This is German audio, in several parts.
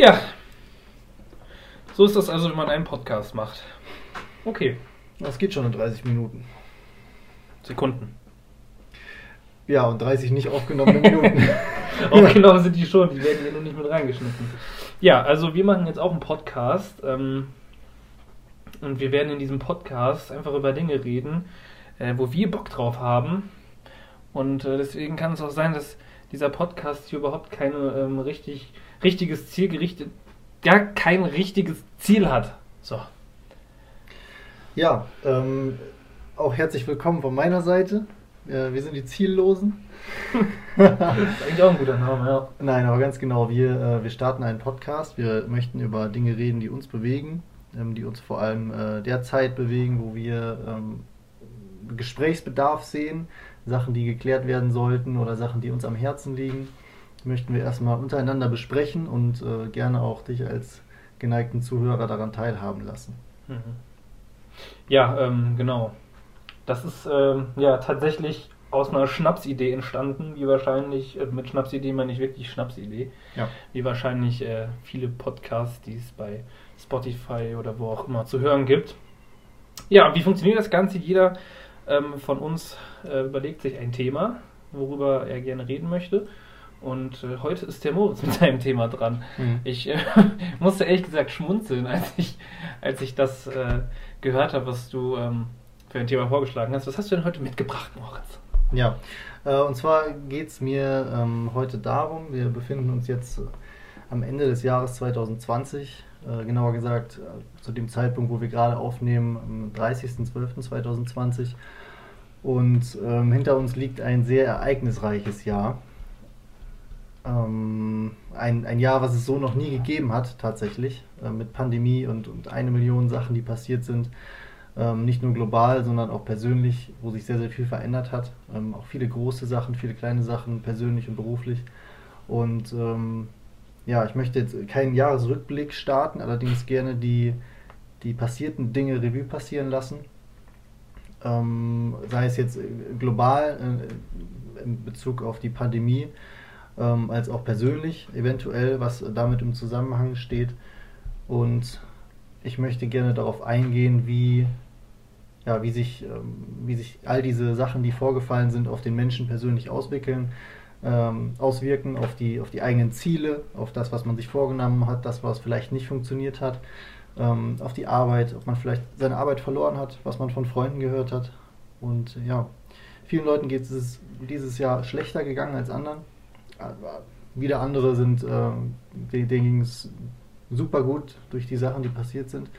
Ja. So ist das also, wenn man einen Podcast macht. Okay. Das geht schon in 30 Minuten. Sekunden. Ja, und 30 nicht aufgenommene Minuten. Aufgenommen sind die schon, die werden hier nur nicht mit reingeschnitten. Ja, also wir machen jetzt auch einen Podcast. Ähm, und wir werden in diesem Podcast einfach über Dinge reden, äh, wo wir Bock drauf haben. Und äh, deswegen kann es auch sein, dass dieser Podcast hier überhaupt kein ähm, richtig, richtiges Ziel gerichtet, gar kein richtiges Ziel hat. So. Ja, ähm, auch herzlich willkommen von meiner Seite. Äh, wir sind die Ziellosen. Eigentlich auch ein guter Name, ja. Nein, aber ganz genau, wir, äh, wir starten einen Podcast. Wir möchten über Dinge reden, die uns bewegen, ähm, die uns vor allem äh, derzeit bewegen, wo wir ähm, Gesprächsbedarf sehen, Sachen, die geklärt werden sollten oder Sachen, die uns am Herzen liegen. Möchten wir erstmal untereinander besprechen und äh, gerne auch dich als geneigten Zuhörer daran teilhaben lassen. Mhm. Ja, ähm, genau. Das ist ähm, ja tatsächlich aus einer Schnapsidee entstanden, wie wahrscheinlich, äh, mit Schnapsidee meine ich wirklich Schnapsidee, Ja. wie wahrscheinlich äh, viele Podcasts, die es bei Spotify oder wo auch immer zu hören gibt. Ja, wie funktioniert das Ganze? Jeder ähm, von uns äh, überlegt sich ein Thema, worüber er gerne reden möchte. Und äh, heute ist der Moritz mit seinem Thema dran. Mhm. Ich äh, musste ehrlich gesagt schmunzeln, als ich, als ich das äh, gehört habe, was du ähm, für ein Thema vorgeschlagen hast. Was hast du denn heute mitgebracht, Moritz? Ja, äh, und zwar geht es mir ähm, heute darum, wir befinden uns jetzt äh, am Ende des Jahres 2020, äh, genauer gesagt zu dem Zeitpunkt, wo wir gerade aufnehmen, am 30.12.2020. Und ähm, hinter uns liegt ein sehr ereignisreiches Jahr. Ähm, ein, ein Jahr, was es so noch nie gegeben hat, tatsächlich, äh, mit Pandemie und, und eine Million Sachen, die passiert sind. Ähm, nicht nur global, sondern auch persönlich, wo sich sehr, sehr viel verändert hat. Ähm, auch viele große Sachen, viele kleine Sachen, persönlich und beruflich. Und ähm, ja, ich möchte jetzt keinen Jahresrückblick starten, allerdings gerne die, die passierten Dinge Revue passieren lassen. Ähm, sei es jetzt äh, global äh, in Bezug auf die Pandemie, ähm, als auch persönlich, eventuell, was damit im Zusammenhang steht. Und ich möchte gerne darauf eingehen, wie, ja, wie, sich, ähm, wie sich all diese Sachen, die vorgefallen sind, auf den Menschen persönlich auswickeln, ähm, auswirken, auf die, auf die eigenen Ziele, auf das, was man sich vorgenommen hat, das, was vielleicht nicht funktioniert hat, ähm, auf die Arbeit, ob man vielleicht seine Arbeit verloren hat, was man von Freunden gehört hat. Und ja, vielen Leuten geht es dieses Jahr schlechter gegangen als anderen. Wieder andere sind, ähm, denen ging es super gut durch die Sachen, die passiert sind.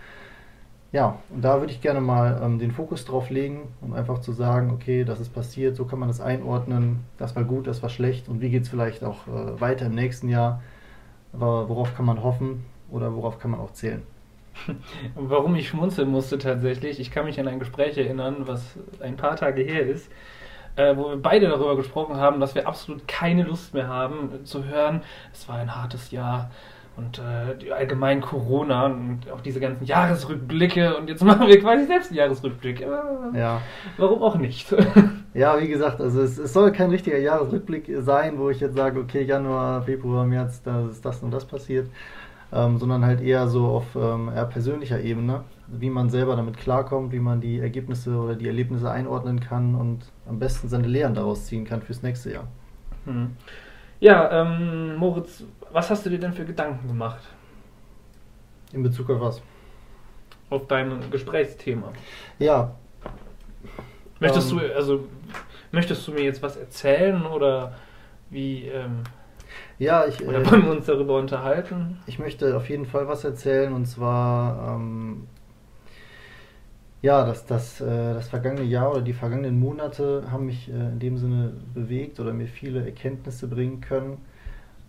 Ja, und da würde ich gerne mal ähm, den Fokus drauf legen, um einfach zu sagen, okay, das ist passiert, so kann man das einordnen, das war gut, das war schlecht und wie geht es vielleicht auch äh, weiter im nächsten Jahr, aber worauf kann man hoffen oder worauf kann man auch zählen. Warum ich schmunzeln musste tatsächlich, ich kann mich an ein Gespräch erinnern, was ein paar Tage her ist, äh, wo wir beide darüber gesprochen haben, dass wir absolut keine Lust mehr haben äh, zu hören, es war ein hartes Jahr und äh, allgemein Corona und auch diese ganzen Jahresrückblicke und jetzt machen wir quasi selbst einen Jahresrückblick. Äh, Ja, Warum auch nicht? ja wie gesagt, also es, es soll kein richtiger Jahresrückblick sein, wo ich jetzt sage, okay, Januar, Februar, März, da ist das und das passiert, ähm, sondern halt eher so auf ähm, eher persönlicher Ebene, wie man selber damit klarkommt, wie man die Ergebnisse oder die Erlebnisse einordnen kann und am besten seine Lehren daraus ziehen kann fürs nächste Jahr. Hm. Ja, ähm, Moritz, was hast du dir denn für Gedanken gemacht In Bezug auf was? auf dein Gesprächsthema? Ja, Möchtest Ähm. du, also, möchtest du mir jetzt was erzählen oder wie, ähm, ja, ich, oder äh, wollen wir uns darüber unterhalten? ich möchte auf jeden Fall was erzählen und zwar, ähm, ja, das, das, äh, das vergangene Jahr oder die vergangenen Monate haben mich äh, in dem Sinne bewegt oder mir viele Erkenntnisse bringen können,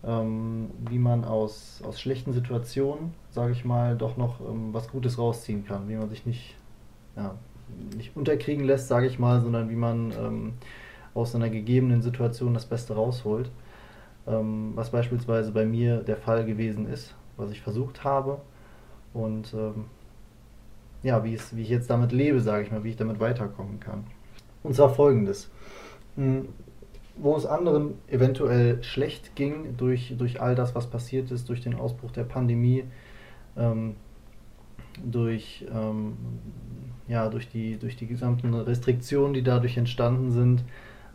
ähm, wie man aus, aus schlechten Situationen, sage ich mal, doch noch ähm, was Gutes rausziehen kann, wie man sich nicht, ja, nicht unterkriegen lässt, sage ich mal, sondern wie man ähm, aus einer gegebenen Situation das Beste rausholt. Was beispielsweise bei mir der Fall gewesen ist, was ich versucht habe und ja, wie, es, wie ich jetzt damit lebe, sage ich mal, wie ich damit weiterkommen kann. Und zwar folgendes. Hm, wo es anderen eventuell schlecht ging durch, durch all das, was passiert ist, durch den Ausbruch der Pandemie, ähm, durch, ähm, ja, durch, die, durch die gesamten Restriktionen, die dadurch entstanden sind,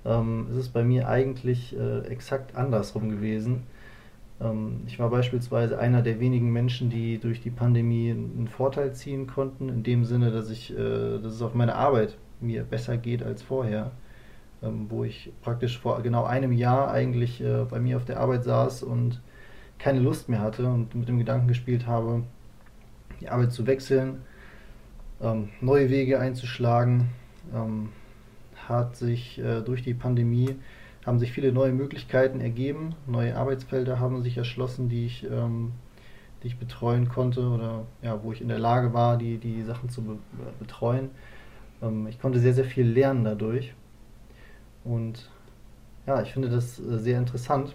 ähm, ist es bei mir eigentlich äh, exakt andersrum gewesen. Ähm, ich war beispielsweise einer der wenigen Menschen, die durch die Pandemie einen Vorteil ziehen konnten, in dem Sinne, dass, ich, äh, dass es auf meine Arbeit mir besser geht als vorher. Ähm, wo ich praktisch vor genau einem Jahr eigentlich äh, bei mir auf der Arbeit saß und keine Lust mehr hatte und mit dem Gedanken gespielt habe, die Arbeit zu wechseln, ähm, neue Wege einzuschlagen, hat sich äh, durch die Pandemie haben sich viele neue Möglichkeiten ergeben, neue Arbeitsfelder haben sich erschlossen, die ich, ähm, die ich betreuen konnte oder ja, wo ich in der Lage war, die, die Sachen zu be betreuen. Ähm, ich konnte sehr, sehr viel lernen dadurch. Und ja, ich finde das äh, sehr interessant.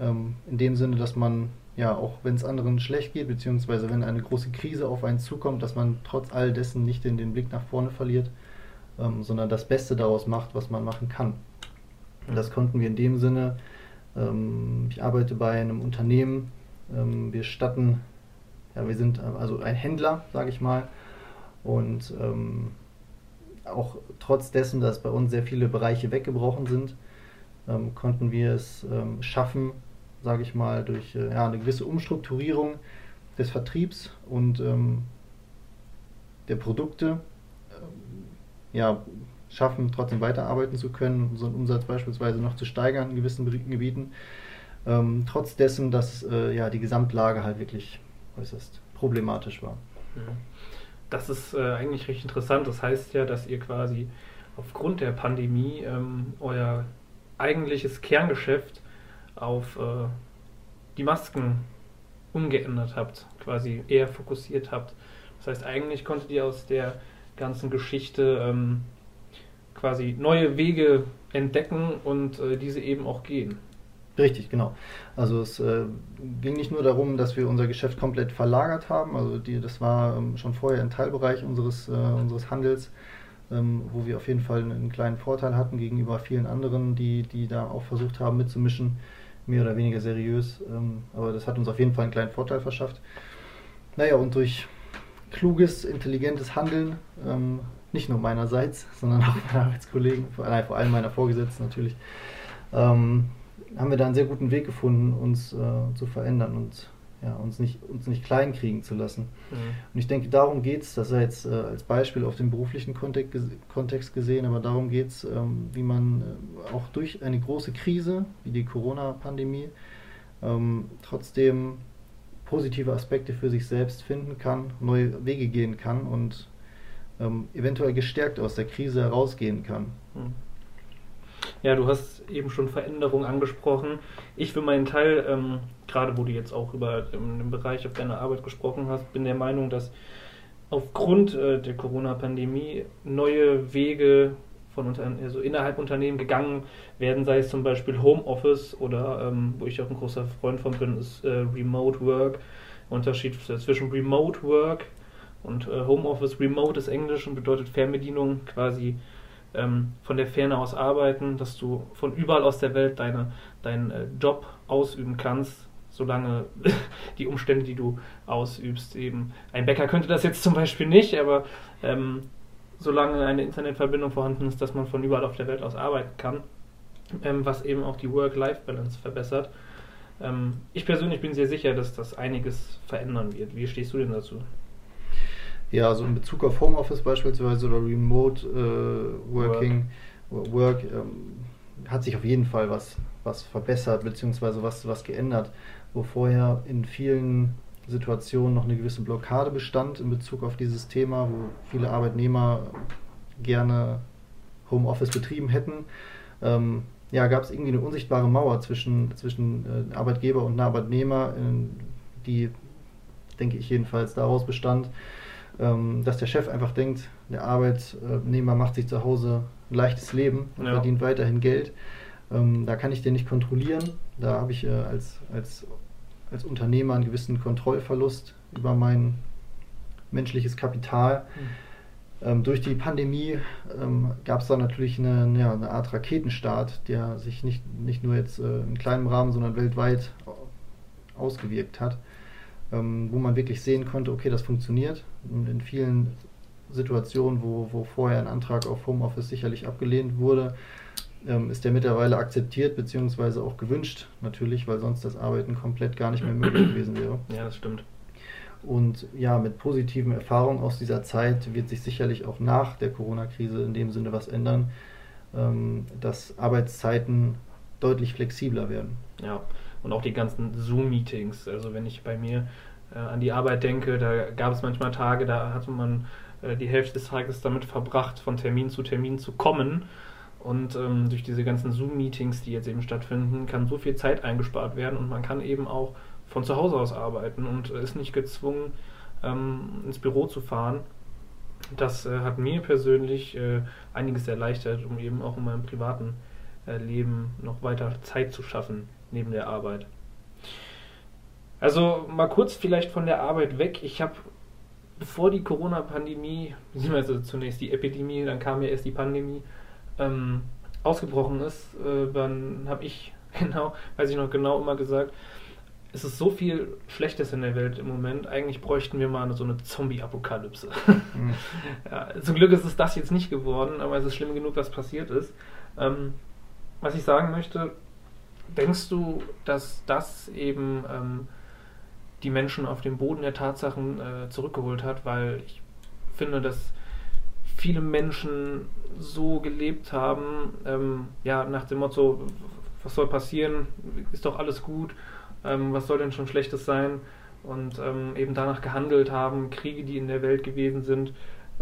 Ähm, in dem Sinne, dass man ja, auch wenn es anderen schlecht geht, beziehungsweise wenn eine große Krise auf einen zukommt, dass man trotz all dessen nicht den, den Blick nach vorne verliert, ähm, sondern das Beste daraus macht, was man machen kann. Und das konnten wir in dem Sinne. Ähm, ich arbeite bei einem Unternehmen, ähm, wir statten, ja, wir sind äh, also ein Händler, sage ich mal, und ähm, auch trotz dessen, dass bei uns sehr viele Bereiche weggebrochen sind, ähm, konnten wir es ähm, schaffen, sage ich mal, durch äh, ja, eine gewisse Umstrukturierung des Vertriebs und der Produkte ja, schaffen, trotzdem weiterarbeiten zu können, unseren Umsatz beispielsweise noch zu steigern in gewissen Gebieten. Ähm, trotz dessen, dass äh, ja, die Gesamtlage halt wirklich äußerst problematisch war. Das ist äh, eigentlich recht interessant. Das heißt ja, dass ihr quasi aufgrund der Pandemie ähm, euer eigentliches Kerngeschäft auf äh, die Masken umgeändert habt, quasi eher fokussiert habt. Das heißt, eigentlich konntet ihr aus der ganzen Geschichte ähm, quasi neue Wege entdecken und äh, diese eben auch gehen. Richtig, genau. Also es äh, ging nicht nur darum, dass wir unser Geschäft komplett verlagert haben. Also die, das war ähm, schon vorher ein Teilbereich unseres, äh, unseres Handels, ähm, wo wir auf jeden Fall einen kleinen Vorteil hatten gegenüber vielen anderen, die, die da auch versucht haben mitzumischen, mehr oder weniger seriös. Ähm, aber das hat uns auf jeden Fall einen kleinen Vorteil verschafft. Naja, und durch kluges, intelligentes Handeln, ähm, nicht nur meinerseits, sondern auch meiner Arbeitskollegen, vor, nein, vor allem meiner Vorgesetzten natürlich, ähm, haben wir da einen sehr guten Weg gefunden, uns äh, zu verändern und ja, uns, nicht, uns nicht klein kriegen zu lassen. Mhm. Und ich denke, darum geht es, das ist jetzt äh, als Beispiel auf den beruflichen Kontext, Kontext gesehen, aber darum geht es, ähm, wie man äh, auch durch eine große Krise wie die Corona-Pandemie ähm, trotzdem positive Aspekte für sich selbst finden kann, neue Wege gehen kann und ähm, eventuell gestärkt aus der Krise herausgehen kann. Mhm. Ja, du hast eben schon Veränderungen angesprochen. Ich für meinen Teil, ähm, gerade wo du jetzt auch über ähm, den Bereich auf deiner Arbeit gesprochen hast, bin der Meinung, dass aufgrund äh, der Corona-Pandemie neue Wege von unter, also innerhalb Unternehmen gegangen werden, sei es zum Beispiel Homeoffice oder ähm, wo ich auch ein großer Freund von bin, ist äh, Remote Work. Unterschied zwischen Remote Work und äh, Homeoffice. Remote ist Englisch und bedeutet Fernbedienung quasi ähm, von der Ferne aus arbeiten, dass du von überall aus der Welt deine, deinen äh, Job ausüben kannst, solange die Umstände, die du ausübst, eben. Ein Bäcker könnte das jetzt zum Beispiel nicht, aber ähm, solange eine Internetverbindung vorhanden ist, dass man von überall auf der Welt aus arbeiten kann, ähm, was eben auch die Work-Life-Balance verbessert. Ähm, ich persönlich bin sehr sicher, dass das einiges verändern wird. Wie stehst du denn dazu? Ja, also in Bezug auf Homeoffice beispielsweise oder Remote äh, Working, Work, Work ähm, hat sich auf jeden Fall was, was verbessert, beziehungsweise was, was geändert, wo vorher in vielen Situationen noch eine gewisse Blockade bestand in Bezug auf dieses Thema, wo viele Arbeitnehmer gerne Homeoffice betrieben hätten. Ähm, ja, gab es irgendwie eine unsichtbare Mauer zwischen, zwischen äh, Arbeitgeber und Arbeitnehmer, die, denke ich jedenfalls, daraus bestand, ähm, dass der Chef einfach denkt, der Arbeitnehmer macht sich zu Hause ein leichtes Leben und ja. verdient weiterhin Geld. Ähm, da kann ich den nicht kontrollieren. Da habe ich äh, als, als, als Unternehmer einen gewissen Kontrollverlust über mein menschliches Kapital. Mhm. Ähm, durch die Pandemie ähm, gab es da natürlich eine, ja, eine, Art Raketenstart, der sich nicht, nicht nur jetzt äh, in kleinem Rahmen, sondern weltweit ausgewirkt hat, ähm, wo man wirklich sehen konnte, okay, das funktioniert. Und in vielen Situationen, wo, wo vorher ein Antrag auf Homeoffice sicherlich abgelehnt wurde, ähm, ist der mittlerweile akzeptiert bzw. auch gewünscht, natürlich, weil sonst das Arbeiten komplett gar nicht mehr möglich gewesen wäre. Ja, das stimmt. Und ja, mit positiven Erfahrungen aus dieser Zeit wird sich sicherlich auch nach der Corona-Krise in dem Sinne was ändern, ähm, dass Arbeitszeiten deutlich flexibler werden. Ja, und auch die ganzen Zoom-Meetings. Also wenn ich bei mir äh, an die Arbeit denke, da gab es manchmal Tage, da hatte man äh, die Hälfte des Tages damit verbracht, von Termin zu Termin zu kommen. Und ähm, durch diese ganzen Zoom-Meetings, die jetzt eben stattfinden, kann so viel Zeit eingespart werden und man kann eben auch von zu Hause aus arbeiten und ist nicht gezwungen, ähm, ins Büro zu fahren. Das äh, hat mir persönlich äh, einiges erleichtert, um eben auch in meinem privaten äh, Leben noch weiter Zeit zu schaffen neben der Arbeit. Also mal kurz vielleicht von der Arbeit weg. Ich habe, bevor die Corona-Pandemie, beziehungsweise zunächst die Epidemie, dann kam ja erst die Pandemie, ähm, ausgebrochen ist, äh, dann habe ich genau, weiß ich noch genau immer gesagt, es ist so viel Schlechtes in der Welt im Moment. Eigentlich bräuchten wir mal so eine Zombie-Apokalypse. Mhm. ja, zum Glück ist es das jetzt nicht geworden, aber es ist schlimm genug, was passiert ist. Ähm, was ich sagen möchte, denkst du, dass das eben ähm, die Menschen auf den Boden der Tatsachen äh, zurückgeholt hat? Weil ich finde, dass viele Menschen so gelebt haben, ähm, ja, nach dem Motto, was soll passieren, ist doch alles gut ähm, was soll denn schon Schlechtes sein? Und ähm, eben danach gehandelt haben, Kriege, die in der Welt gewesen sind.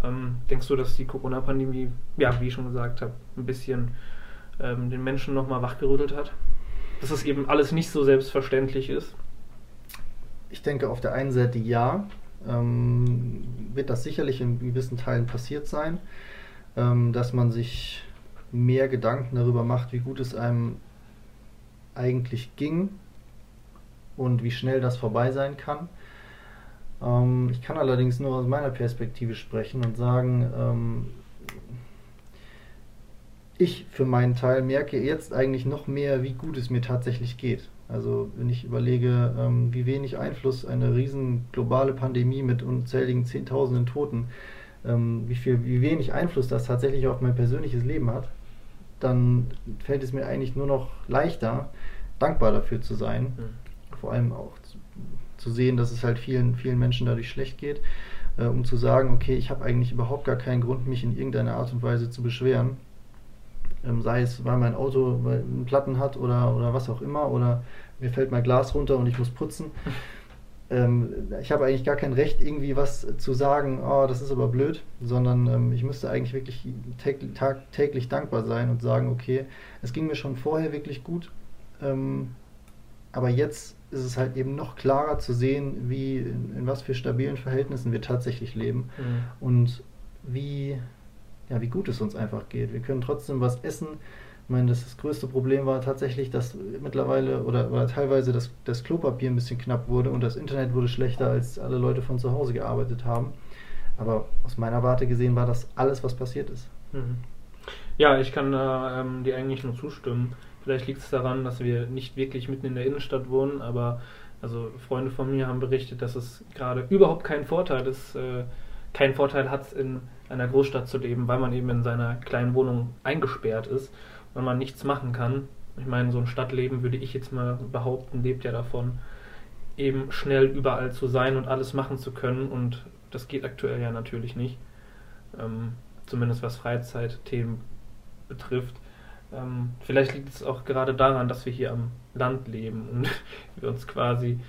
Ähm, denkst du, dass die Corona-Pandemie, ja, wie ich schon gesagt habe, ein bisschen ähm, den Menschen nochmal wachgerüttelt hat? Dass es eben alles nicht so selbstverständlich ist? Ich denke, auf der einen Seite ja, ähm, wird das sicherlich in gewissen Teilen passiert sein, ähm, dass man sich mehr Gedanken darüber macht, wie gut es einem eigentlich ging und wie schnell das vorbei sein kann. Ähm, ich kann allerdings nur aus meiner Perspektive sprechen und sagen, ähm, ich für meinen Teil merke jetzt eigentlich noch mehr, wie gut es mir tatsächlich geht. Also wenn ich überlege, ähm, wie wenig Einfluss eine riesen globale Pandemie mit unzähligen Zehntausenden Toten, ähm, wie, viel, wie wenig Einfluss das tatsächlich auf mein persönliches Leben hat, dann fällt es mir eigentlich nur noch leichter, dankbar dafür zu sein. Mhm vor allem auch zu, zu, sehen, dass es halt vielen, vielen Menschen dadurch schlecht geht, äh, um zu sagen, okay, ich habe eigentlich überhaupt gar keinen Grund, mich in irgendeiner Art und Weise zu beschweren. Ähm, sei es, weil mein Auto einen Platten hat oder, oder was auch immer, oder mir fällt mein Glas runter und ich muss putzen. Ähm, ich habe eigentlich gar kein Recht, irgendwie was zu sagen, oh, das ist aber blöd, sondern ähm, ich müsste eigentlich wirklich tagtäglich dankbar sein und sagen, okay, es ging mir schon vorher wirklich gut, ähm, aber jetzt ist es halt eben noch klarer zu sehen, wie in, in was für stabilen Verhältnissen wir tatsächlich leben mhm. und wie, ja, wie gut es uns einfach geht. Wir können trotzdem was essen. Ich meine, das, das größte Problem war tatsächlich, dass mittlerweile oder, oder teilweise das, das Klopapier ein bisschen knapp wurde und das Internet wurde schlechter, als alle Leute von zu Hause gearbeitet haben. Aber aus meiner Warte gesehen war das alles, was passiert ist. Mhm. Ja, ich kann äh, ähm, dir eigentlich nur zustimmen. Vielleicht liegt es daran, dass wir nicht wirklich mitten in der Innenstadt wohnen, aber also Freunde von mir haben berichtet, dass es gerade überhaupt kein Vorteil ist, äh, keinen Vorteil hat, in einer Großstadt zu leben, weil man eben in seiner kleinen Wohnung eingesperrt ist und man nichts machen kann. Ich meine, so ein Stadtleben würde ich jetzt mal behaupten, lebt ja davon, eben schnell überall zu sein und alles machen zu können und das geht aktuell ja natürlich nicht. Ähm, zumindest was Freizeitthemen betrifft. Ähm, vielleicht liegt es auch gerade daran, dass wir hier am Land leben und wir uns quasi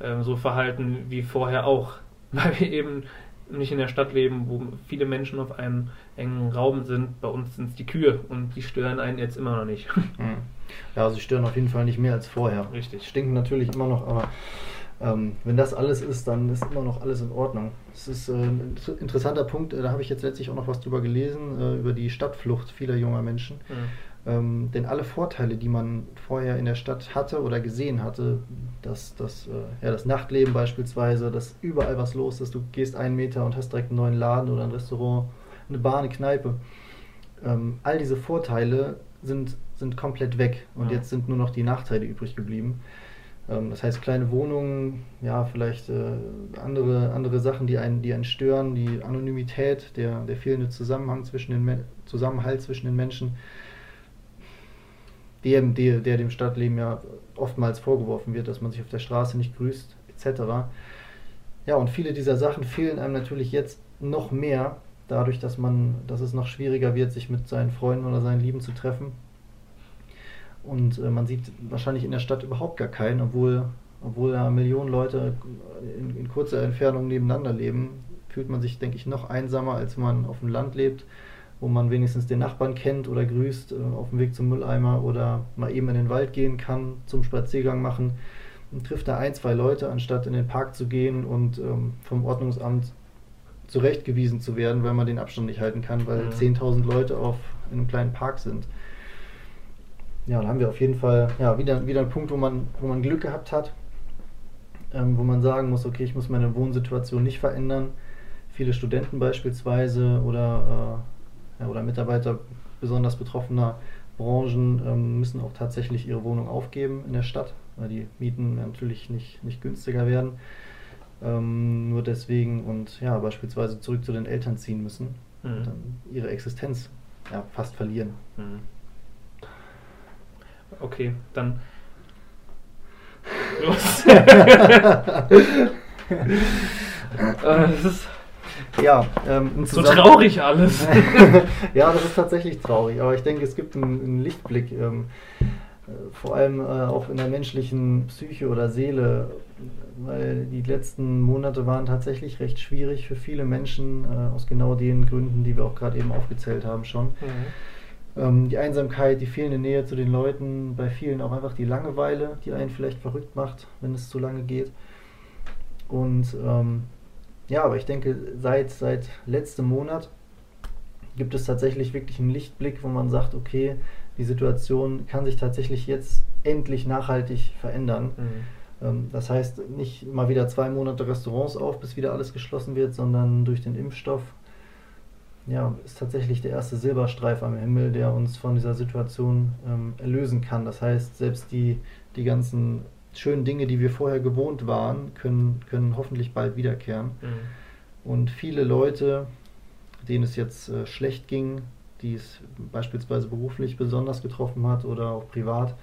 ähm, so verhalten wie vorher auch, weil wir eben nicht in der Stadt leben, wo viele Menschen auf einem engen Raum sind. Bei uns sind es die Kühe und die stören einen jetzt immer noch nicht. Hm. Ja, sie stören auf jeden Fall nicht mehr als vorher. Richtig. Stinken natürlich immer noch, aber ähm, wenn das alles ist, dann ist immer noch alles in Ordnung. Das ist äh, ein interessanter Punkt, äh, da habe ich jetzt letztlich auch noch was drüber gelesen, äh, über die Stadtflucht vieler junger Menschen. Mhm. Ähm, denn alle Vorteile, die man vorher in der Stadt hatte oder gesehen hatte, das, das, äh, ja, das Nachtleben beispielsweise, dass überall was los ist, du gehst einen Meter und hast direkt einen neuen Laden oder ein Restaurant, eine Bar, eine Kneipe. Ähm, all diese Vorteile sind, sind komplett weg und Ja. jetzt sind nur noch die Nachteile übrig geblieben. Ähm, das heißt, kleine Wohnungen, ja, vielleicht äh, andere, andere Sachen, die einen, die einen stören, die Anonymität, der, der fehlende Zusammenhang zwischen den Men Zusammenhalt zwischen den Menschen, der, der, der dem Stadtleben ja oftmals vorgeworfen wird, dass man sich auf der Straße nicht grüßt, etc. Ja, und viele dieser Sachen fehlen einem natürlich jetzt noch mehr, dadurch, dass man, dass es noch schwieriger wird, sich mit seinen Freunden oder seinen Lieben zu treffen. Und äh, man sieht wahrscheinlich in der Stadt überhaupt gar keinen, obwohl, obwohl da Millionen Leute in, in kurzer Entfernung nebeneinander leben, fühlt man sich, denke ich, noch einsamer, als man auf dem Land lebt, wo man wenigstens den Nachbarn kennt oder grüßt, äh, auf dem Weg zum Mülleimer oder mal eben in den Wald gehen kann, zum Spaziergang machen und trifft da ein, zwei Leute, anstatt in den Park zu gehen und ähm, vom Ordnungsamt zurechtgewiesen zu werden, weil man den Abstand nicht halten kann, weil Mhm. 10.000 Leute auf, in einem kleinen Park sind. Ja, da haben wir auf jeden Fall ja, wieder, wieder einen Punkt, wo man, wo man Glück gehabt hat, ähm, wo man sagen muss, okay, ich muss meine Wohnsituation nicht verändern. Viele Studenten beispielsweise oder, äh, oder Mitarbeiter besonders betroffener Branchen ähm, müssen auch tatsächlich ihre Wohnung aufgeben in der Stadt, weil die Mieten natürlich nicht, nicht günstiger werden. Ähm, nur deswegen und ja, beispielsweise zurück zu den Eltern ziehen müssen Mhm. und dann ihre Existenz ja, fast verlieren. Mhm. Okay, dann. Los. Äh, das ist Ja, ähm, so traurig alles. ja, das ist tatsächlich traurig, aber ich denke, es gibt einen, einen Lichtblick, ähm, äh, vor allem äh, auch in der menschlichen Psyche oder Seele, weil die letzten Monate waren tatsächlich recht schwierig für viele Menschen, äh, aus genau den Gründen, die wir auch gerade eben aufgezählt haben schon. Ähm, die Einsamkeit, die fehlende Nähe zu den Leuten, bei vielen auch einfach die Langeweile, die einen vielleicht verrückt macht, wenn es zu lange geht. Und ähm, ja, aber ich denke, seit, seit letztem Monat gibt es tatsächlich wirklich einen Lichtblick, wo man sagt, okay, die Situation kann sich tatsächlich jetzt endlich nachhaltig verändern. Mhm. Ähm, Das heißt, nicht mal wieder zwei Monate Restaurants auf, bis wieder alles geschlossen wird, sondern durch den Impfstoff ja, ist tatsächlich der erste Silberstreif am Himmel, der uns von dieser Situation ähm, erlösen kann. Das heißt, selbst die, die ganzen schönen Dinge, die wir vorher gewohnt waren, können, können hoffentlich bald wiederkehren. Mhm. Und viele Leute, denen es jetzt äh, schlecht ging, die es beispielsweise beruflich besonders getroffen hat oder auch privat,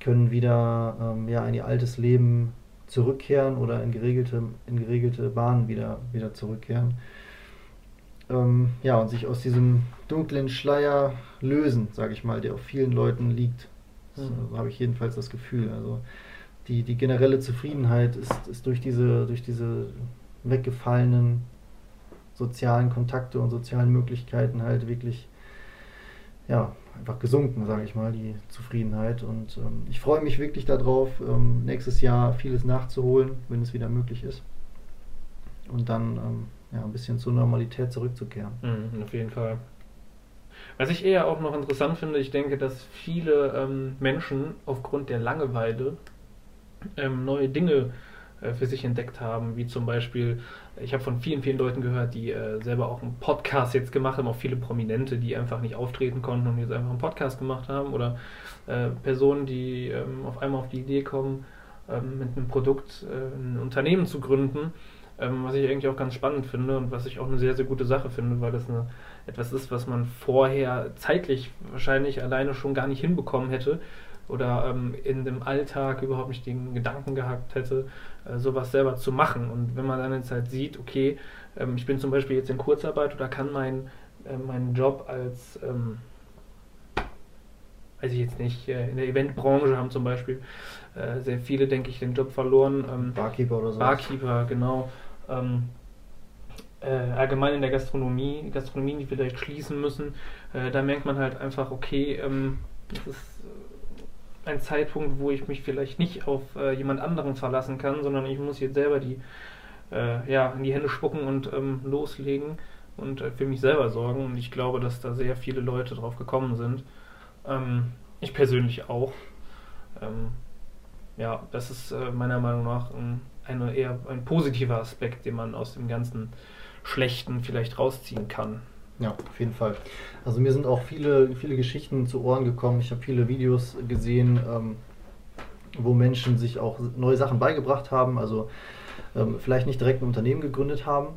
können wieder ähm, ja, in ihr altes Leben zurückkehren oder in geregelte, in geregelte Bahnen wieder, wieder zurückkehren. Ähm, ja, und sich aus diesem dunklen Schleier lösen, sage ich mal, der auf vielen Leuten liegt. So habe ich jedenfalls das Gefühl. Also die, die generelle Zufriedenheit ist, ist durch diese, durch diese weggefallenen sozialen Kontakte und sozialen Möglichkeiten halt wirklich ja, einfach gesunken, sage ich mal, die Zufriedenheit. Und ähm, ich freue mich wirklich darauf, ähm, nächstes Jahr vieles nachzuholen, wenn es wieder möglich ist. Und dann ähm, ja, ein bisschen zur Normalität zurückzukehren. Mhm, auf jeden Fall. Was ich eher auch noch interessant finde, ich denke, dass viele ähm, Menschen aufgrund der Langeweile ähm, neue Dinge äh, für sich entdeckt haben, wie zum Beispiel, ich habe von vielen, vielen Leuten gehört, die äh, selber auch einen Podcast jetzt gemacht haben, auch viele Prominente, die einfach nicht auftreten konnten und jetzt einfach einen Podcast gemacht haben oder äh, Personen, die ähm, auf einmal auf die Idee kommen, ähm, mit einem Produkt äh, ein Unternehmen zu gründen, ähm, was ich eigentlich auch ganz spannend finde und was ich auch eine sehr, sehr gute Sache finde, weil das eine, etwas ist, was man vorher zeitlich wahrscheinlich alleine schon gar nicht hinbekommen hätte oder ähm, in dem Alltag überhaupt nicht den Gedanken gehabt hätte, äh, sowas selber zu machen. Und wenn man dann jetzt halt sieht, okay, ähm, ich bin zum Beispiel jetzt in Kurzarbeit oder kann mein, äh, meinen Job als, ähm, weiß ich jetzt nicht, äh, in der Eventbranche haben zum Beispiel äh, sehr viele, denke ich, den Job verloren. Ähm, Barkeeper oder so. Barkeeper, genau. Äh, allgemein in der Gastronomie, Gastronomien, die vielleicht schließen müssen, äh, da merkt man halt einfach, okay, ähm, das ist äh, ein Zeitpunkt, wo ich mich vielleicht nicht auf jemand anderen verlassen kann, sondern ich muss jetzt selber die, ja, in die Hände spucken und ähm, loslegen und für mich selber sorgen. Und ich glaube, dass da sehr viele Leute drauf gekommen sind. Ähm, ich persönlich auch. Ja, das ist meiner Meinung nach ein, eine eher ein positiver Aspekt, den man aus dem ganzen Schlechten vielleicht rausziehen kann. Ja, auf jeden Fall. Also mir sind auch viele, viele Geschichten zu Ohren gekommen. Ich habe viele Videos gesehen, ähm, wo Menschen sich auch neue Sachen beigebracht haben. Also ähm, vielleicht nicht direkt ein Unternehmen gegründet haben,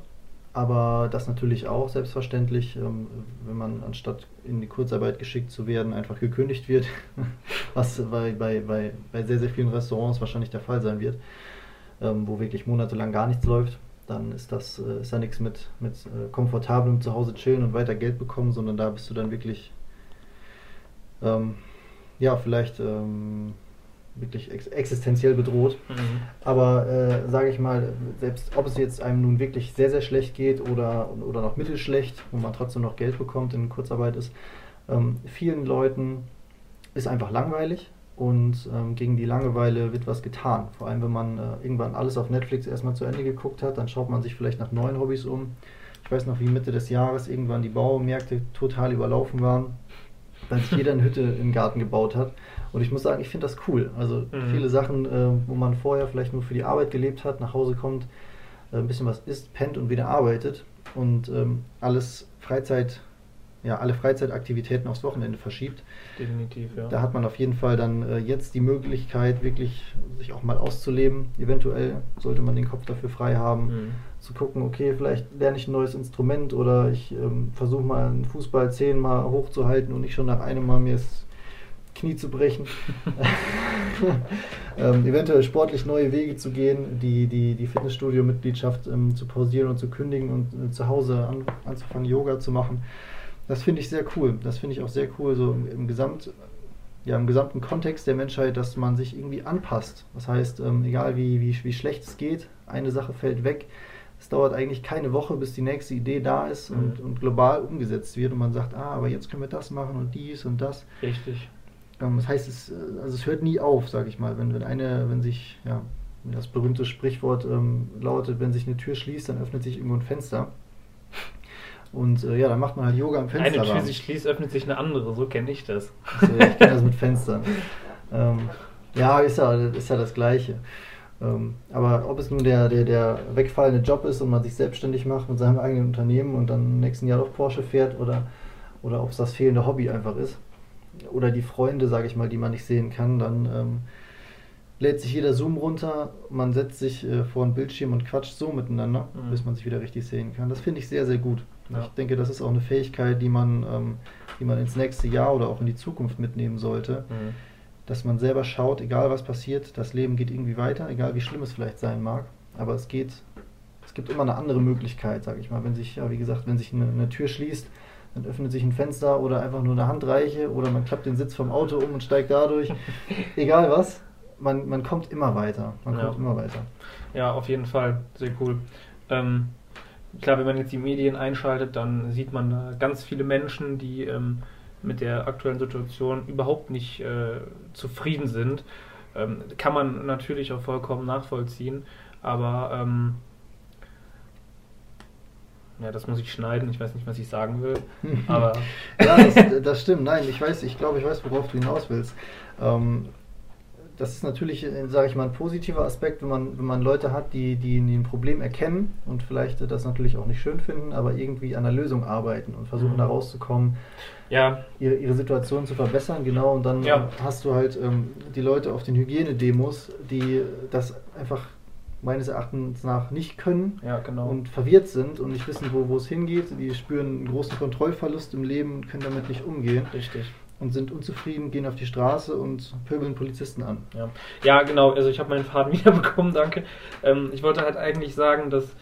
aber das natürlich auch selbstverständlich, ähm, wenn man anstatt in die Kurzarbeit geschickt zu werden, einfach gekündigt wird, was bei, bei, bei, bei sehr, sehr vielen Restaurants wahrscheinlich der Fall sein wird, ähm, wo wirklich monatelang gar nichts läuft dann ist das äh, ist ja nichts mit, mit äh, komfortablem Zuhause chillen und weiter Geld bekommen, sondern da bist du dann wirklich, ähm, ja, vielleicht ähm, wirklich ex existenziell bedroht. Mhm. Aber äh, sage ich mal, selbst ob es jetzt einem nun wirklich sehr, sehr schlecht geht oder, oder noch mittelschlecht, wo man trotzdem noch Geld bekommt in Kurzarbeit ist, ähm, vielen Leuten ist einfach langweilig und ähm, gegen die Langeweile wird was getan. Vor allem, wenn man äh, irgendwann alles auf Netflix erstmal zu Ende geguckt hat, dann schaut man sich vielleicht nach neuen Hobbys um. Ich weiß noch, wie Mitte des Jahres irgendwann die Baumärkte total überlaufen waren, weil sich jeder eine Hütte im Garten gebaut hat. Und ich muss sagen, ich finde das cool. Also mhm. viele Sachen, äh, wo man vorher vielleicht nur für die Arbeit gelebt hat, nach Hause kommt, äh, ein bisschen was isst, pennt und wieder arbeitet und ähm, alles Freizeit ja, alle Freizeitaktivitäten aufs Wochenende verschiebt. Definitiv, ja. Da hat man auf jeden Fall dann äh, jetzt die Möglichkeit, wirklich sich auch mal auszuleben. Eventuell sollte man den Kopf dafür frei haben, mhm. zu gucken, okay, vielleicht lerne ich ein neues Instrument oder ich ähm, versuche mal einen Fußball zehnmal hochzuhalten und nicht schon nach einem Mal mir das Knie zu brechen. ähm, eventuell sportlich neue Wege zu gehen, die, die, die Fitnessstudio-Mitgliedschaft ähm, zu pausieren und zu kündigen und äh, zu Hause an, anzufangen, Yoga zu machen. Das finde ich sehr cool. Das finde ich auch sehr cool, so im, im, Gesamt, ja, im gesamten Kontext der Menschheit, dass man sich irgendwie anpasst. Das heißt, ähm, egal wie, wie, wie schlecht es geht, eine Sache fällt weg. Es dauert eigentlich keine Woche, bis die nächste Idee da ist mhm. und, und global umgesetzt wird und man sagt, ah, aber jetzt können wir das machen und dies und das. Richtig. Ähm, das heißt, es, also es hört nie auf, sage ich mal. Wenn, wenn eine, wenn sich, ja, das berühmte Sprichwort ähm, lautet, wenn sich eine Tür schließt, dann öffnet sich irgendwo ein Fenster. Und äh, ja, dann macht man halt Yoga im Fenster. Eine Tür sich schließt, öffnet sich eine andere, so kenne ich das. Also, ich kenne das mit Fenstern. Ähm, ja, ist ja, ist ja das Gleiche. Ähm, aber ob es nun der, der, der wegfallende Job ist und man sich selbstständig macht mit seinem eigenen Unternehmen und dann im nächsten Jahr auf Porsche fährt oder, oder ob es das fehlende Hobby einfach ist oder die Freunde, sage ich mal, die man nicht sehen kann, dann ähm, lädt sich jeder Zoom runter, man setzt sich äh, vor einen Bildschirm und quatscht so miteinander, mhm. bis man sich wieder richtig sehen kann. Das finde ich sehr, sehr gut. Ja. Ich denke, das ist auch eine Fähigkeit, die man, ähm, die man ins nächste Jahr oder auch in die Zukunft mitnehmen sollte. Mhm. Dass man selber schaut, egal was passiert, das Leben geht irgendwie weiter, egal wie schlimm es vielleicht sein mag. Aber es geht, es gibt immer eine andere Möglichkeit, sage ich mal. Wenn sich, ja, wie gesagt, wenn sich eine, eine Tür schließt, dann öffnet sich ein Fenster oder einfach nur eine Handreiche oder man klappt den Sitz vom Auto um und steigt dadurch. egal was, man, man kommt immer weiter. Man ja. kommt immer weiter. Ja, auf jeden Fall. Sehr cool. Ähm, klar, wenn man jetzt die Medien einschaltet, dann sieht man da ganz viele Menschen, die ähm, mit der aktuellen Situation überhaupt nicht äh, zufrieden sind. Ähm, kann man natürlich auch vollkommen nachvollziehen, aber ähm, ja, das muss ich schneiden. Ich weiß nicht, was ich sagen will. Aber ja, das, das, stimmt. Nein, ich weiß, ich glaube, ich weiß, worauf du hinaus willst. Ähm, das ist natürlich, äh, sage ich mal, ein positiver Aspekt, wenn man, wenn man Leute hat, die, die ein Problem erkennen und vielleicht das natürlich auch nicht schön finden, aber irgendwie an der Lösung arbeiten und versuchen mhm. da rauszukommen, ja. ihre, ihre Situation zu verbessern, genau. Und dann ja. hast du halt ähm, die Leute auf den Hygienedemos, die das einfach meines Erachtens nach nicht können ja, genau. und verwirrt sind und nicht wissen, wo, wo es hingeht. Die spüren einen großen Kontrollverlust im Leben und können damit nicht umgehen. Richtig und sind unzufrieden, gehen auf die Straße und pöbeln Polizisten an. Ja, ja genau. Also ich habe meinen Faden wiederbekommen, danke. Ähm, ich wollte halt eigentlich sagen, dass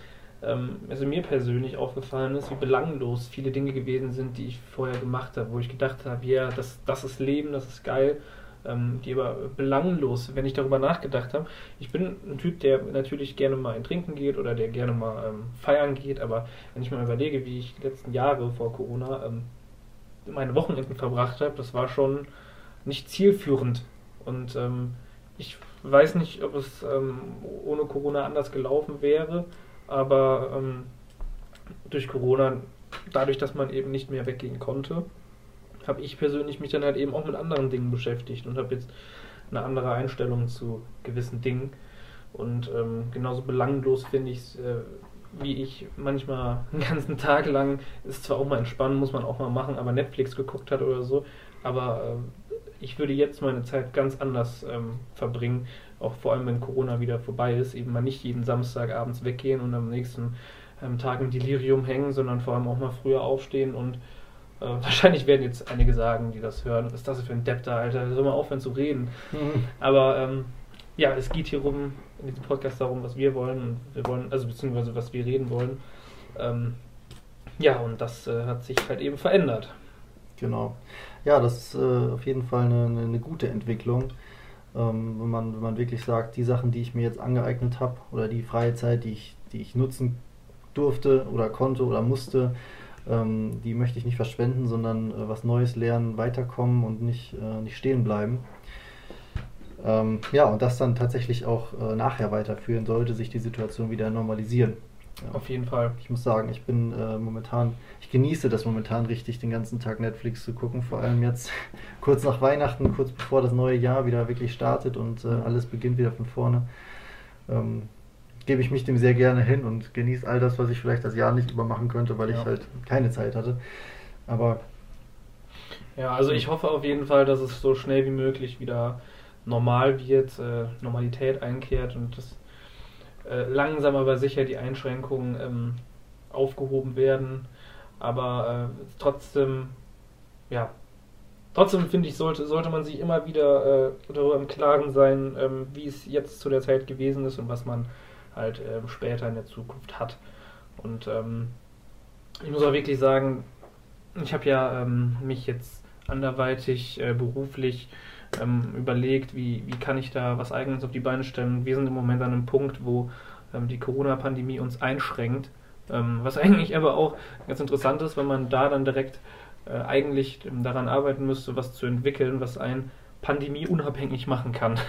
ähm, also mir persönlich aufgefallen ist, wie belanglos viele Dinge gewesen sind, die ich vorher gemacht habe, wo ich gedacht habe, ja, das, das ist Leben, das ist geil. Ähm, die aber belanglos, wenn ich darüber nachgedacht habe. Ich bin ein Typ, der natürlich gerne mal in Trinken geht oder der gerne mal ähm, feiern geht, aber wenn ich mal überlege, wie ich die letzten Jahre vor Corona ähm, meine Wochenenden verbracht habe, das war schon nicht zielführend. Und ähm, ich weiß nicht, ob es ähm, ohne Corona anders gelaufen wäre, aber ähm, durch Corona, dadurch, dass man eben nicht mehr weggehen konnte, habe ich persönlich mich dann halt eben auch mit anderen Dingen beschäftigt und habe jetzt eine andere Einstellung zu gewissen Dingen. Und ähm, genauso belanglos finde ich es äh, wie ich manchmal einen ganzen Tag lang, ist zwar auch mal entspannen, muss man auch mal machen, aber Netflix geguckt hat oder so, aber äh, ich würde jetzt meine Zeit ganz anders ähm, verbringen, auch vor allem wenn Corona wieder vorbei ist, eben mal nicht jeden Samstag abends weggehen und am nächsten ähm, Tag im Delirium hängen, sondern vor allem auch mal früher aufstehen und äh, wahrscheinlich werden jetzt einige sagen, die das hören, was ist das für ein Depp da, Alter, soll mal aufhören zu reden. Mhm. Aber ähm, ja, es geht hier rum, in diesem Podcast darum, was wir wollen wir wollen, also beziehungsweise was wir reden wollen. Ähm, ja, und das äh, hat sich halt eben verändert. Genau. Ja, das ist äh, auf jeden Fall eine, eine gute Entwicklung. Ähm, wenn, man, wenn man wirklich sagt, die Sachen, die ich mir jetzt angeeignet habe oder die freie Zeit, die ich, die ich nutzen durfte oder konnte oder musste, ähm, die möchte ich nicht verschwenden, sondern äh, was Neues lernen, weiterkommen und nicht, äh, nicht stehen bleiben. Ähm, ja, und das dann tatsächlich auch äh, nachher weiterführen, sollte sich die Situation wieder normalisieren. Ja. Auf jeden Fall. Ich muss sagen, ich bin äh, momentan, ich genieße das momentan richtig, den ganzen Tag Netflix zu gucken. Vor allem jetzt kurz nach Weihnachten, kurz bevor das neue Jahr wieder wirklich startet und äh, alles beginnt wieder von vorne. Ähm, gebe ich mich dem sehr gerne hin und genieße all das, was ich vielleicht das Jahr nicht übermachen könnte, weil ja. ich halt keine Zeit hatte. Aber. Ja, also ich hoffe auf jeden Fall, dass es so schnell wie möglich wieder normal wird, äh, Normalität einkehrt und dass äh, langsam aber sicher die Einschränkungen ähm, aufgehoben werden. Aber äh, trotzdem, ja, trotzdem finde ich, sollte, sollte man sich immer wieder äh, darüber im Klaren sein, ähm, wie es jetzt zu der Zeit gewesen ist und was man halt ähm, später in der Zukunft hat. Und ähm, ich muss auch wirklich sagen, ich habe ja ähm, mich jetzt anderweitig äh, beruflich ähm, überlegt, wie, wie kann ich da was Eigenes auf die Beine stellen. Wir sind im Moment an einem Punkt, wo ähm, die Corona-Pandemie uns einschränkt. Ähm, was eigentlich aber auch ganz interessant ist, wenn man da dann direkt äh, eigentlich daran arbeiten müsste, was zu entwickeln, was ein Pandemie unabhängig machen kann.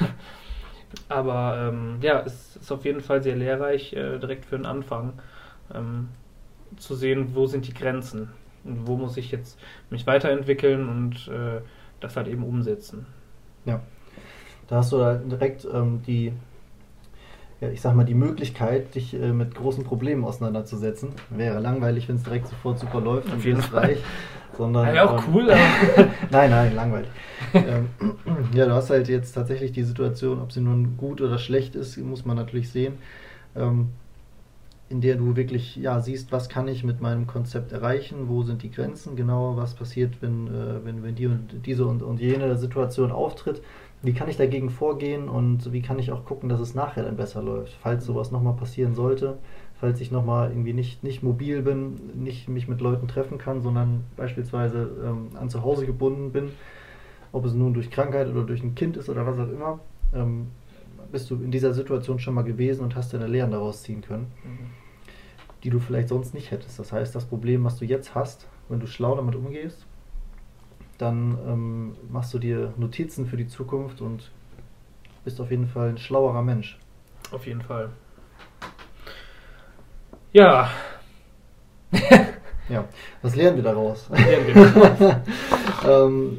aber ähm, ja, es ist auf jeden Fall sehr lehrreich, äh, direkt für den Anfang ähm, zu sehen, wo sind die Grenzen und wo muss ich jetzt mich weiterentwickeln und äh, das halt eben umsetzen. Ja, da hast du da direkt ähm, die, ja, ich sag mal, die Möglichkeit, dich äh, mit großen Problemen auseinanderzusetzen. Wäre langweilig, wenn es direkt sofort super läuft und jeden Fall. Sondern, ja, auch ähm, cool. nein, nein, langweilig. ähm, ja, du hast halt jetzt tatsächlich die Situation, ob sie nun gut oder schlecht ist, muss man natürlich sehen. Ähm, in der du wirklich ja, siehst, was kann ich mit meinem Konzept erreichen, wo sind die Grenzen, genau? Was passiert, wenn, äh, wenn, wenn die und diese und, und jene Situation auftritt, wie kann ich dagegen vorgehen? Und wie kann ich auch gucken, dass es nachher dann besser läuft, falls sowas nochmal passieren sollte, falls ich nochmal irgendwie nicht, nicht mobil bin, nicht mich mit Leuten treffen kann, sondern beispielsweise ähm, an zu Hause gebunden bin, ob es nun durch Krankheit oder durch ein Kind ist oder was auch immer, ähm, bist du in dieser Situation schon mal gewesen und hast deine Lehren daraus ziehen können. Mhm die du vielleicht sonst nicht hättest. Das heißt, das Problem, was du jetzt hast, wenn du schlau damit umgehst, dann ähm, machst du dir Notizen für die Zukunft und bist auf jeden Fall ein schlauerer Mensch. Auf jeden Fall. Ja. ja, was lernen wir daraus? Lernen wir daraus. ähm,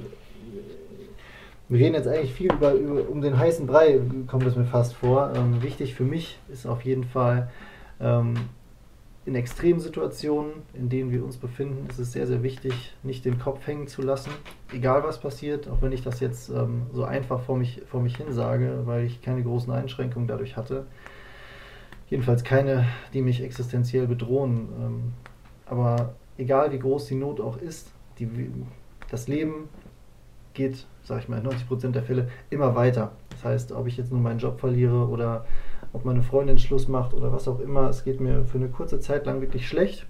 wir reden jetzt eigentlich viel über, über, um den heißen Brei, kommt es mir fast vor. Ähm, wichtig für mich ist auf jeden Fall, in Extremsituationen, in denen wir uns befinden, ist es sehr, sehr wichtig, nicht den Kopf hängen zu lassen, egal was passiert, auch wenn ich das jetzt ähm, so einfach vor mich, vor mich hin sage, weil ich keine großen Einschränkungen dadurch hatte. Jedenfalls keine, die mich existenziell bedrohen. Ähm, aber egal wie groß die Not auch ist, die, das Leben geht, sag ich mal, in 90% der Fälle immer weiter. Das heißt, ob ich jetzt nur meinen Job verliere oder ob meine Freundin Schluss macht oder was auch immer. Es geht mir für eine kurze Zeit lang wirklich schlecht.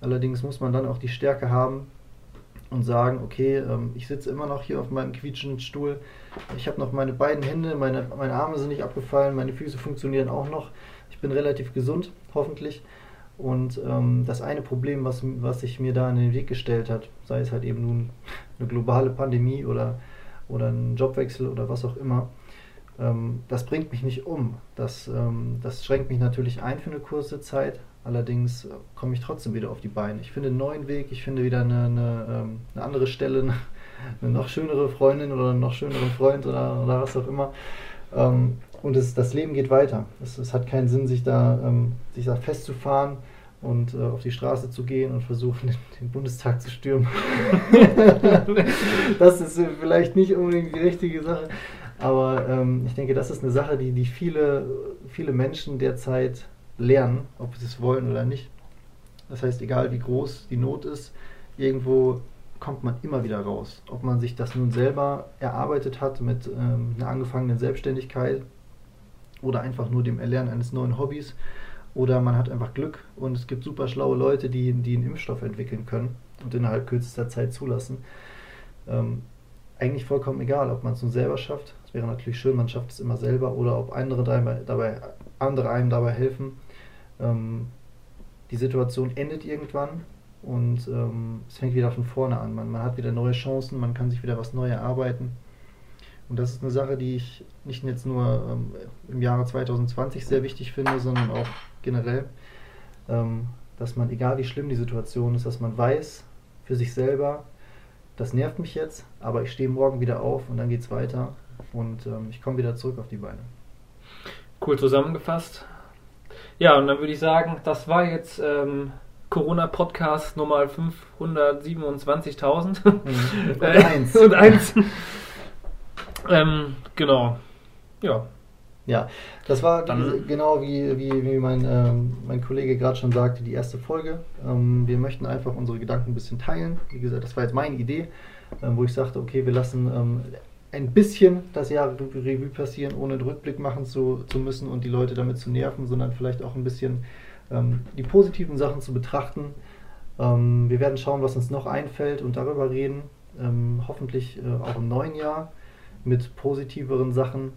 Allerdings muss man dann auch die Stärke haben und sagen, okay, ähm, ich sitze immer noch hier auf meinem quietschenden Stuhl. Ich habe noch meine beiden Hände, meine, meine Arme sind nicht abgefallen, meine Füße funktionieren auch noch. Ich bin relativ gesund, hoffentlich. Und ähm, das eine Problem, was, was sich mir da in den Weg gestellt hat, sei es halt eben nun eine globale Pandemie oder, oder ein Jobwechsel oder was auch immer, ähm, das bringt mich nicht um. Das, ähm, das schränkt mich natürlich ein für eine kurze Zeit. Allerdings äh, komme ich trotzdem wieder auf die Beine. Ich finde einen neuen Weg, ich finde wieder eine, eine, ähm, eine andere Stelle, eine noch schönere Freundin oder einen noch schöneren Freund oder, oder was auch immer. Ähm, und es, das Leben geht weiter. Es, es hat keinen Sinn, sich da, ähm, sich da festzufahren und äh, auf die Straße zu gehen und versuchen, den, den Bundestag zu stürmen. das ist äh, vielleicht nicht unbedingt die richtige Sache. Aber ähm, ich denke, das ist eine Sache, die, die viele, viele Menschen derzeit lernen, ob sie es wollen oder nicht. Das heißt, egal wie groß die Not ist, irgendwo kommt man immer wieder raus. Ob man sich das nun selber erarbeitet hat mit ähm, einer angefangenen Selbstständigkeit oder einfach nur dem Erlernen eines neuen Hobbys oder man hat einfach Glück und es gibt super schlaue Leute, die, die einen Impfstoff entwickeln können und innerhalb kürzester Zeit zulassen. Ähm, eigentlich vollkommen egal, ob man es nun selber schafft. Wäre natürlich schön, man schafft es immer selber oder ob andere, dabei, andere einem dabei helfen. Ähm, die Situation endet irgendwann und ähm, es fängt wieder von vorne an. Man, man hat wieder neue Chancen, man kann sich wieder was Neues erarbeiten. Und das ist eine Sache, die ich nicht jetzt nur ähm, im Jahre 2020 sehr wichtig finde, sondern auch generell, ähm, dass man, egal wie schlimm die Situation ist, dass man weiß für sich selber, das nervt mich jetzt, aber ich stehe morgen wieder auf und dann geht es weiter und ähm, ich komme wieder zurück auf die Beine. Cool zusammengefasst. Ja, und dann würde ich sagen, das war jetzt ähm, Corona-Podcast Nummer 527.000. Mhm. Und eins. und eins. ähm, genau. Ja. Ja, das war Dann, genau wie, wie, wie mein, ähm, mein Kollege gerade schon sagte, die erste Folge. Ähm, wir möchten einfach unsere Gedanken ein bisschen teilen. Wie gesagt, das war jetzt meine Idee, ähm, wo ich sagte, okay, wir lassen ähm, ein bisschen das Jahr Revue passieren, ohne den Rückblick machen zu, zu müssen und die Leute damit zu nerven, sondern vielleicht auch ein bisschen ähm, die positiven Sachen zu betrachten. Ähm, wir werden schauen, was uns noch einfällt und darüber reden. hoffentlich äh, auch im neuen Jahr mit positiveren Sachen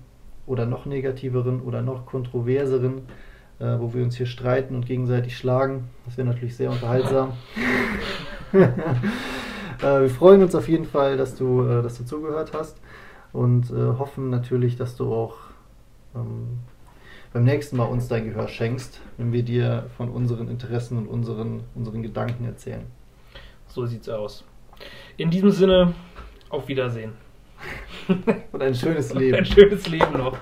oder noch negativeren oder noch kontroverseren, äh, wo wir uns hier streiten und gegenseitig schlagen. Das wäre natürlich sehr unterhaltsam. äh, wir freuen uns auf jeden Fall, dass du, äh, dass du zugehört hast und äh, hoffen natürlich, dass du auch ähm, beim nächsten Mal uns dein Gehör schenkst, wenn wir dir von unseren Interessen und unseren, unseren Gedanken erzählen. So sieht's aus. In diesem Sinne, auf Wiedersehen. Und ein schönes Leben. ein schönes Leben noch.